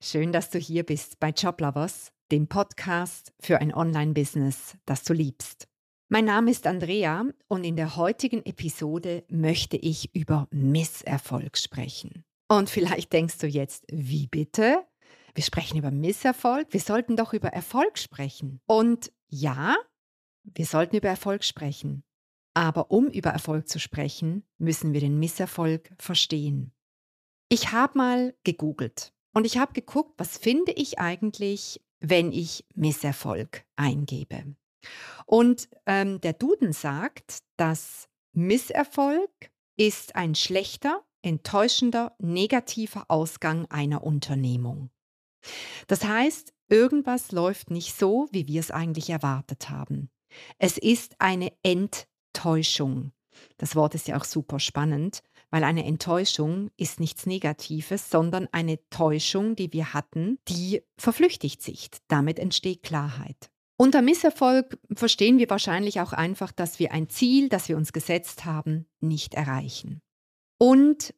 Schön, dass du hier bist bei Joblovers, dem Podcast für ein Online-Business, das du liebst. Mein Name ist Andrea und in der heutigen Episode möchte ich über Misserfolg sprechen. Und vielleicht denkst du jetzt, wie bitte? Wir sprechen über Misserfolg, wir sollten doch über Erfolg sprechen. Und ja, wir sollten über Erfolg sprechen. Aber um über Erfolg zu sprechen, müssen wir den Misserfolg verstehen. Ich habe mal gegoogelt und ich habe geguckt, was finde ich eigentlich, wenn ich Misserfolg eingebe. Und ähm, der Duden sagt, dass Misserfolg ist ein schlechter, enttäuschender, negativer Ausgang einer Unternehmung. Das heißt, irgendwas läuft nicht so, wie wir es eigentlich erwartet haben. Es ist eine Enttäuschung. Das Wort ist ja auch super spannend, weil eine Enttäuschung ist nichts Negatives, sondern eine Täuschung, die wir hatten, die verflüchtigt sich. Damit entsteht Klarheit. Unter Misserfolg verstehen wir wahrscheinlich auch einfach, dass wir ein Ziel, das wir uns gesetzt haben, nicht erreichen. Und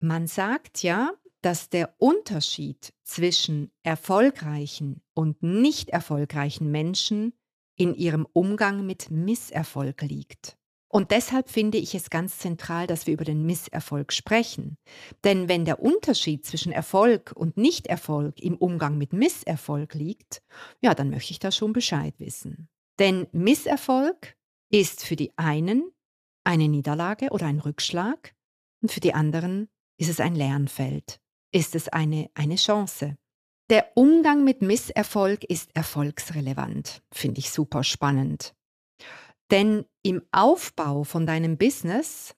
man sagt ja, dass der Unterschied zwischen erfolgreichen und nicht erfolgreichen Menschen in ihrem Umgang mit Misserfolg liegt. Und deshalb finde ich es ganz zentral, dass wir über den Misserfolg sprechen. Denn wenn der Unterschied zwischen Erfolg und Nichterfolg im Umgang mit Misserfolg liegt, ja, dann möchte ich da schon Bescheid wissen. Denn Misserfolg ist für die einen eine Niederlage oder ein Rückschlag und für die anderen ist es ein Lernfeld, ist es eine, eine Chance. Der Umgang mit Misserfolg ist erfolgsrelevant, finde ich super spannend. Denn im Aufbau von deinem Business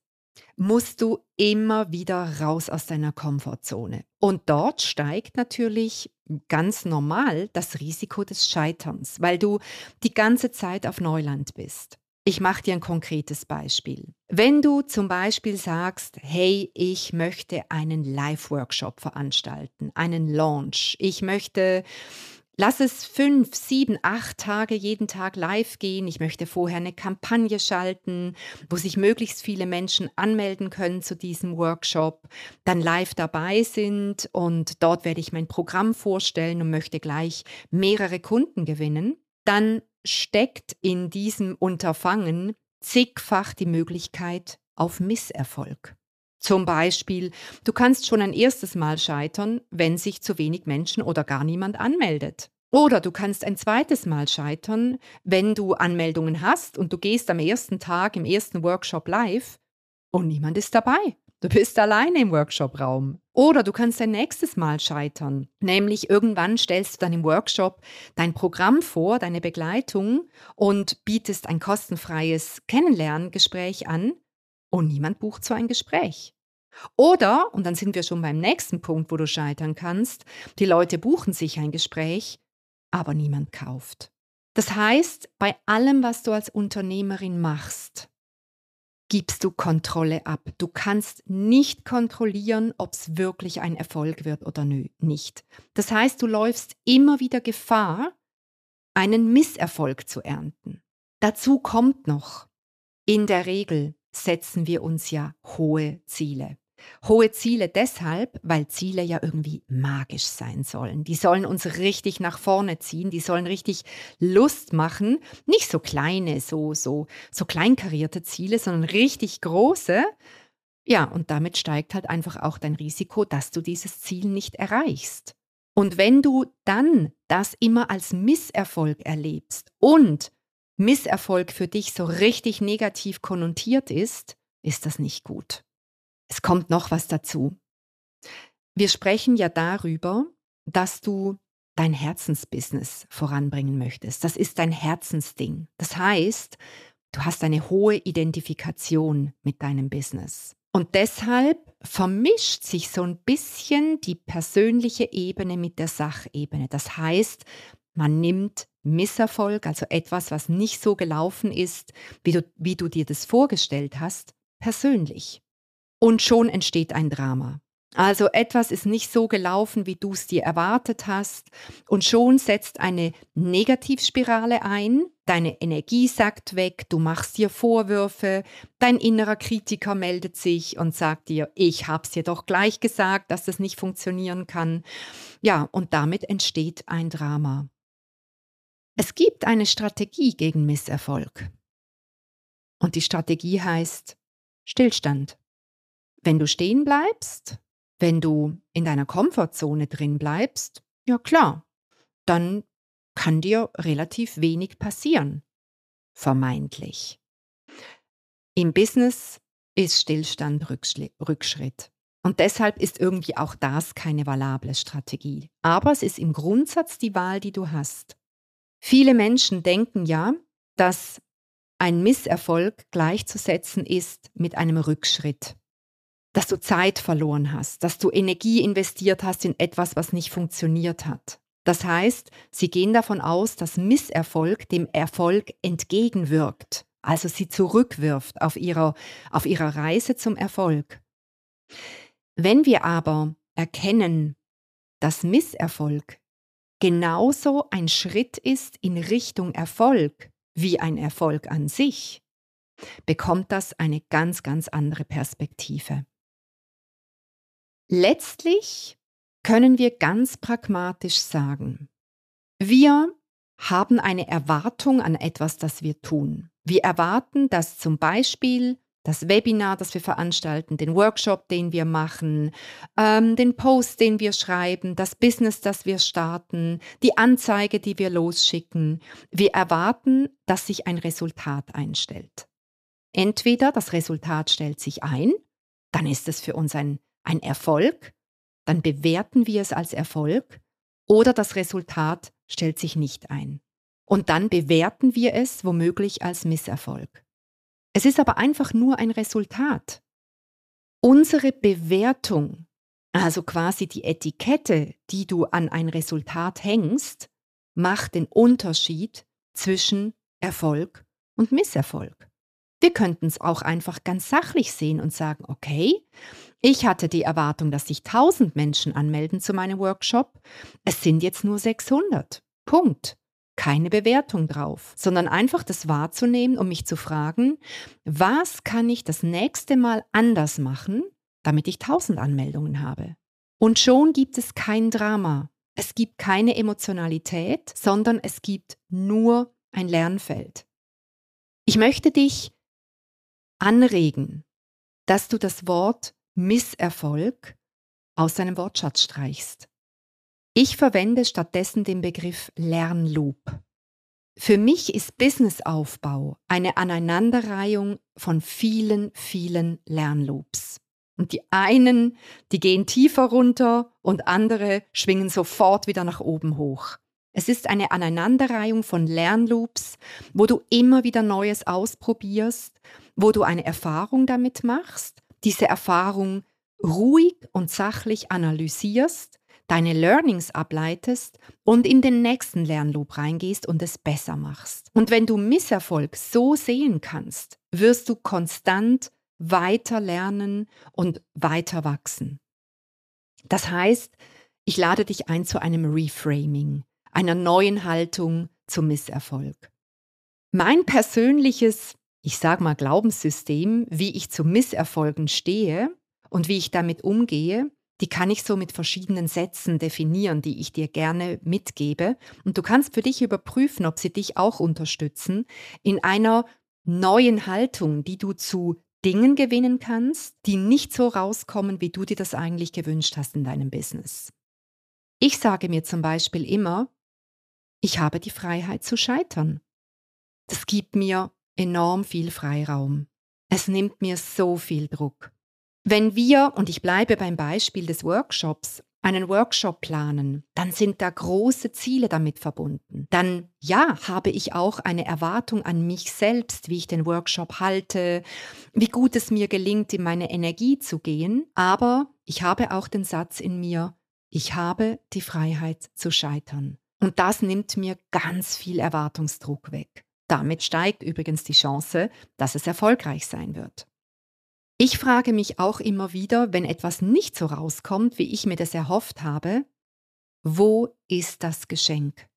musst du immer wieder raus aus deiner Komfortzone. Und dort steigt natürlich ganz normal das Risiko des Scheiterns, weil du die ganze Zeit auf Neuland bist. Ich mache dir ein konkretes Beispiel. Wenn du zum Beispiel sagst, hey, ich möchte einen Live-Workshop veranstalten, einen Launch, ich möchte Lass es fünf, sieben, acht Tage jeden Tag live gehen. Ich möchte vorher eine Kampagne schalten, wo sich möglichst viele Menschen anmelden können zu diesem Workshop, dann live dabei sind und dort werde ich mein Programm vorstellen und möchte gleich mehrere Kunden gewinnen. Dann steckt in diesem Unterfangen zigfach die Möglichkeit auf Misserfolg. Zum Beispiel, du kannst schon ein erstes Mal scheitern, wenn sich zu wenig Menschen oder gar niemand anmeldet. Oder du kannst ein zweites Mal scheitern, wenn du Anmeldungen hast und du gehst am ersten Tag im ersten Workshop live und niemand ist dabei. Du bist alleine im Workshop-Raum. Oder du kannst ein nächstes Mal scheitern. Nämlich irgendwann stellst du dann im Workshop dein Programm vor, deine Begleitung und bietest ein kostenfreies Kennenlerngespräch an und niemand bucht so ein Gespräch. Oder, und dann sind wir schon beim nächsten Punkt, wo du scheitern kannst, die Leute buchen sich ein Gespräch, aber niemand kauft. Das heißt, bei allem, was du als Unternehmerin machst, gibst du Kontrolle ab. Du kannst nicht kontrollieren, ob es wirklich ein Erfolg wird oder nicht. Das heißt, du läufst immer wieder Gefahr, einen Misserfolg zu ernten. Dazu kommt noch, in der Regel setzen wir uns ja hohe Ziele. Hohe Ziele deshalb, weil Ziele ja irgendwie magisch sein sollen. Die sollen uns richtig nach vorne ziehen, die sollen richtig Lust machen. Nicht so kleine, so, so, so kleinkarierte Ziele, sondern richtig große. Ja, und damit steigt halt einfach auch dein Risiko, dass du dieses Ziel nicht erreichst. Und wenn du dann das immer als Misserfolg erlebst und Misserfolg für dich so richtig negativ konnotiert ist, ist das nicht gut. Es kommt noch was dazu. Wir sprechen ja darüber, dass du dein Herzensbusiness voranbringen möchtest. Das ist dein Herzensding. Das heißt, du hast eine hohe Identifikation mit deinem Business. Und deshalb vermischt sich so ein bisschen die persönliche Ebene mit der Sachebene. Das heißt, man nimmt Misserfolg, also etwas, was nicht so gelaufen ist, wie du, wie du dir das vorgestellt hast, persönlich. Und schon entsteht ein Drama. Also etwas ist nicht so gelaufen, wie du es dir erwartet hast und schon setzt eine Negativspirale ein, deine Energie sackt weg, du machst dir Vorwürfe, dein innerer Kritiker meldet sich und sagt dir, ich hab's dir doch gleich gesagt, dass das nicht funktionieren kann. Ja, und damit entsteht ein Drama. Es gibt eine Strategie gegen Misserfolg. Und die Strategie heißt Stillstand. Wenn du stehen bleibst, wenn du in deiner Komfortzone drin bleibst, ja klar, dann kann dir relativ wenig passieren. Vermeintlich. Im Business ist Stillstand Rückschritt. Und deshalb ist irgendwie auch das keine valable Strategie. Aber es ist im Grundsatz die Wahl, die du hast. Viele Menschen denken ja, dass ein Misserfolg gleichzusetzen ist mit einem Rückschritt dass du Zeit verloren hast, dass du Energie investiert hast in etwas, was nicht funktioniert hat. Das heißt, sie gehen davon aus, dass Misserfolg dem Erfolg entgegenwirkt, also sie zurückwirft auf ihrer, auf ihrer Reise zum Erfolg. Wenn wir aber erkennen, dass Misserfolg genauso ein Schritt ist in Richtung Erfolg wie ein Erfolg an sich, bekommt das eine ganz, ganz andere Perspektive. Letztlich können wir ganz pragmatisch sagen, wir haben eine Erwartung an etwas, das wir tun. Wir erwarten, dass zum Beispiel das Webinar, das wir veranstalten, den Workshop, den wir machen, ähm, den Post, den wir schreiben, das Business, das wir starten, die Anzeige, die wir losschicken. Wir erwarten, dass sich ein Resultat einstellt. Entweder das Resultat stellt sich ein, dann ist es für uns ein ein Erfolg, dann bewerten wir es als Erfolg oder das Resultat stellt sich nicht ein. Und dann bewerten wir es womöglich als Misserfolg. Es ist aber einfach nur ein Resultat. Unsere Bewertung, also quasi die Etikette, die du an ein Resultat hängst, macht den Unterschied zwischen Erfolg und Misserfolg. Wir könnten es auch einfach ganz sachlich sehen und sagen, okay, ich hatte die Erwartung, dass sich 1000 Menschen anmelden zu meinem Workshop. Es sind jetzt nur 600. Punkt. Keine Bewertung drauf, sondern einfach das wahrzunehmen, um mich zu fragen, was kann ich das nächste Mal anders machen, damit ich 1000 Anmeldungen habe. Und schon gibt es kein Drama. Es gibt keine Emotionalität, sondern es gibt nur ein Lernfeld. Ich möchte dich anregen, dass du das Wort Misserfolg aus deinem Wortschatz streichst. Ich verwende stattdessen den Begriff Lernloop. Für mich ist Businessaufbau eine Aneinanderreihung von vielen, vielen Lernloops. Und die einen, die gehen tiefer runter und andere schwingen sofort wieder nach oben hoch. Es ist eine Aneinanderreihung von Lernloops, wo du immer wieder Neues ausprobierst wo du eine Erfahrung damit machst, diese Erfahrung ruhig und sachlich analysierst, deine Learnings ableitest und in den nächsten Lernloop reingehst und es besser machst. Und wenn du Misserfolg so sehen kannst, wirst du konstant weiter lernen und weiter wachsen. Das heißt, ich lade dich ein zu einem Reframing, einer neuen Haltung zum Misserfolg. Mein persönliches ich sag mal, Glaubenssystem, wie ich zu Misserfolgen stehe und wie ich damit umgehe, die kann ich so mit verschiedenen Sätzen definieren, die ich dir gerne mitgebe. Und du kannst für dich überprüfen, ob sie dich auch unterstützen in einer neuen Haltung, die du zu Dingen gewinnen kannst, die nicht so rauskommen, wie du dir das eigentlich gewünscht hast in deinem Business. Ich sage mir zum Beispiel immer, ich habe die Freiheit zu scheitern. Das gibt mir enorm viel Freiraum. Es nimmt mir so viel Druck. Wenn wir, und ich bleibe beim Beispiel des Workshops, einen Workshop planen, dann sind da große Ziele damit verbunden. Dann, ja, habe ich auch eine Erwartung an mich selbst, wie ich den Workshop halte, wie gut es mir gelingt, in meine Energie zu gehen. Aber ich habe auch den Satz in mir, ich habe die Freiheit zu scheitern. Und das nimmt mir ganz viel Erwartungsdruck weg. Damit steigt übrigens die Chance, dass es erfolgreich sein wird. Ich frage mich auch immer wieder, wenn etwas nicht so rauskommt, wie ich mir das erhofft habe, wo ist das Geschenk?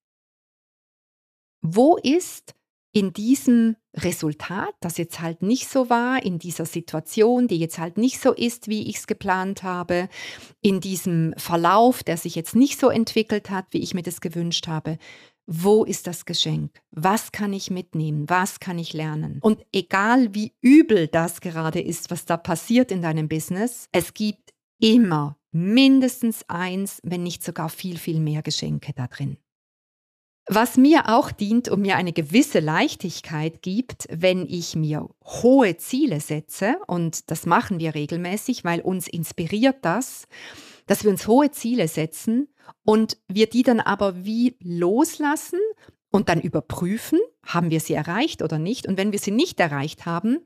Wo ist in diesem Resultat, das jetzt halt nicht so war, in dieser Situation, die jetzt halt nicht so ist, wie ich es geplant habe, in diesem Verlauf, der sich jetzt nicht so entwickelt hat, wie ich mir das gewünscht habe, wo ist das Geschenk? Was kann ich mitnehmen? Was kann ich lernen? Und egal wie übel das gerade ist, was da passiert in deinem Business, es gibt immer mindestens eins, wenn nicht sogar viel, viel mehr Geschenke da drin. Was mir auch dient und mir eine gewisse Leichtigkeit gibt, wenn ich mir hohe Ziele setze, und das machen wir regelmäßig, weil uns inspiriert das, dass wir uns hohe Ziele setzen und wir die dann aber wie loslassen und dann überprüfen, haben wir sie erreicht oder nicht. Und wenn wir sie nicht erreicht haben,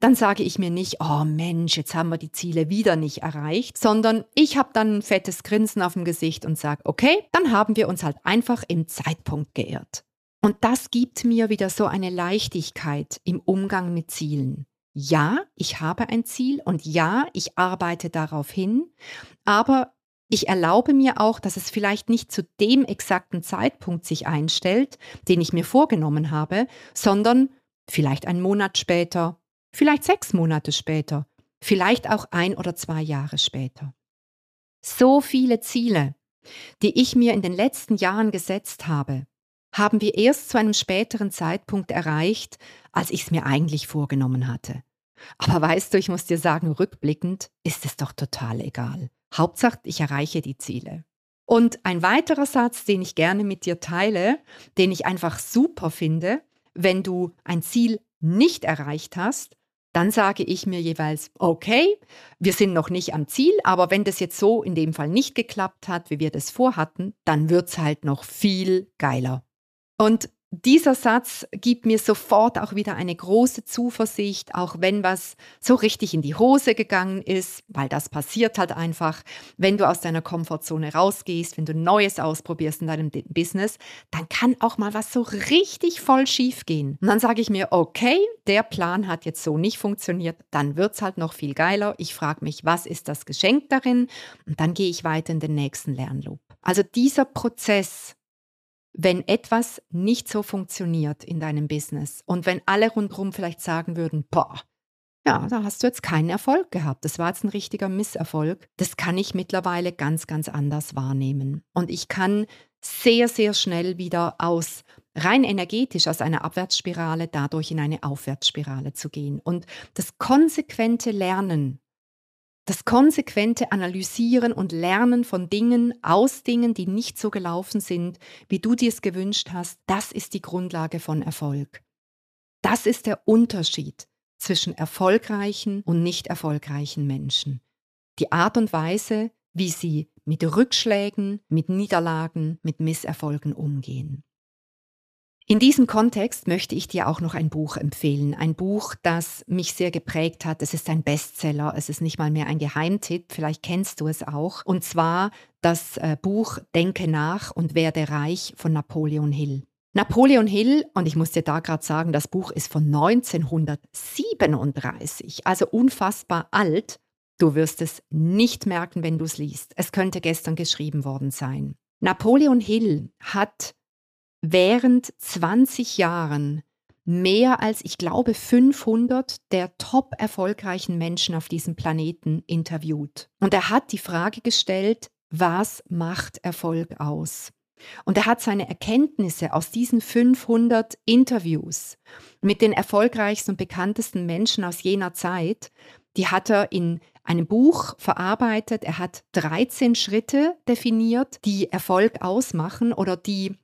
dann sage ich mir nicht, oh Mensch, jetzt haben wir die Ziele wieder nicht erreicht, sondern ich habe dann ein fettes Grinsen auf dem Gesicht und sage, okay, dann haben wir uns halt einfach im Zeitpunkt geirrt. Und das gibt mir wieder so eine Leichtigkeit im Umgang mit Zielen ja, ich habe ein Ziel und ja, ich arbeite darauf hin, aber ich erlaube mir auch, dass es vielleicht nicht zu dem exakten Zeitpunkt sich einstellt, den ich mir vorgenommen habe, sondern vielleicht einen Monat später, vielleicht sechs Monate später, vielleicht auch ein oder zwei Jahre später. So viele Ziele, die ich mir in den letzten Jahren gesetzt habe, haben wir erst zu einem späteren Zeitpunkt erreicht, als ich es mir eigentlich vorgenommen hatte. Aber weißt du, ich muss dir sagen, rückblickend ist es doch total egal. Hauptsache, ich erreiche die Ziele. Und ein weiterer Satz, den ich gerne mit dir teile, den ich einfach super finde, wenn du ein Ziel nicht erreicht hast, dann sage ich mir jeweils, okay, wir sind noch nicht am Ziel, aber wenn das jetzt so in dem Fall nicht geklappt hat, wie wir das vorhatten, dann wird es halt noch viel geiler. Und dieser Satz gibt mir sofort auch wieder eine große Zuversicht, auch wenn was so richtig in die Hose gegangen ist, weil das passiert halt einfach, wenn du aus deiner Komfortzone rausgehst, wenn du Neues ausprobierst in deinem Business, dann kann auch mal was so richtig voll schief gehen. Und dann sage ich mir, okay, der Plan hat jetzt so nicht funktioniert, dann wird es halt noch viel geiler. Ich frage mich, was ist das Geschenk darin? Und dann gehe ich weiter in den nächsten Lernloop. Also dieser Prozess, wenn etwas nicht so funktioniert in deinem Business und wenn alle rundherum vielleicht sagen würden, boah, ja, da hast du jetzt keinen Erfolg gehabt. Das war jetzt ein richtiger Misserfolg. Das kann ich mittlerweile ganz, ganz anders wahrnehmen. Und ich kann sehr, sehr schnell wieder aus rein energetisch aus einer Abwärtsspirale dadurch in eine Aufwärtsspirale zu gehen. Und das konsequente Lernen das konsequente Analysieren und Lernen von Dingen, aus Dingen, die nicht so gelaufen sind, wie du dir es gewünscht hast, das ist die Grundlage von Erfolg. Das ist der Unterschied zwischen erfolgreichen und nicht erfolgreichen Menschen. Die Art und Weise, wie sie mit Rückschlägen, mit Niederlagen, mit Misserfolgen umgehen. In diesem Kontext möchte ich dir auch noch ein Buch empfehlen. Ein Buch, das mich sehr geprägt hat. Es ist ein Bestseller. Es ist nicht mal mehr ein Geheimtipp. Vielleicht kennst du es auch. Und zwar das äh, Buch Denke nach und werde reich von Napoleon Hill. Napoleon Hill, und ich muss dir da gerade sagen, das Buch ist von 1937, also unfassbar alt. Du wirst es nicht merken, wenn du es liest. Es könnte gestern geschrieben worden sein. Napoleon Hill hat während 20 Jahren mehr als, ich glaube, 500 der top erfolgreichen Menschen auf diesem Planeten interviewt. Und er hat die Frage gestellt, was macht Erfolg aus? Und er hat seine Erkenntnisse aus diesen 500 Interviews mit den erfolgreichsten und bekanntesten Menschen aus jener Zeit, die hat er in einem Buch verarbeitet. Er hat 13 Schritte definiert, die Erfolg ausmachen oder die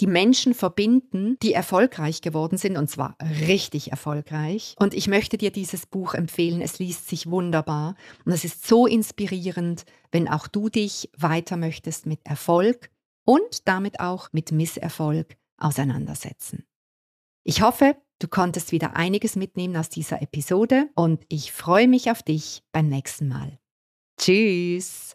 die Menschen verbinden, die erfolgreich geworden sind, und zwar richtig erfolgreich. Und ich möchte dir dieses Buch empfehlen. Es liest sich wunderbar und es ist so inspirierend, wenn auch du dich weiter möchtest mit Erfolg und damit auch mit Misserfolg auseinandersetzen. Ich hoffe, du konntest wieder einiges mitnehmen aus dieser Episode und ich freue mich auf dich beim nächsten Mal. Tschüss!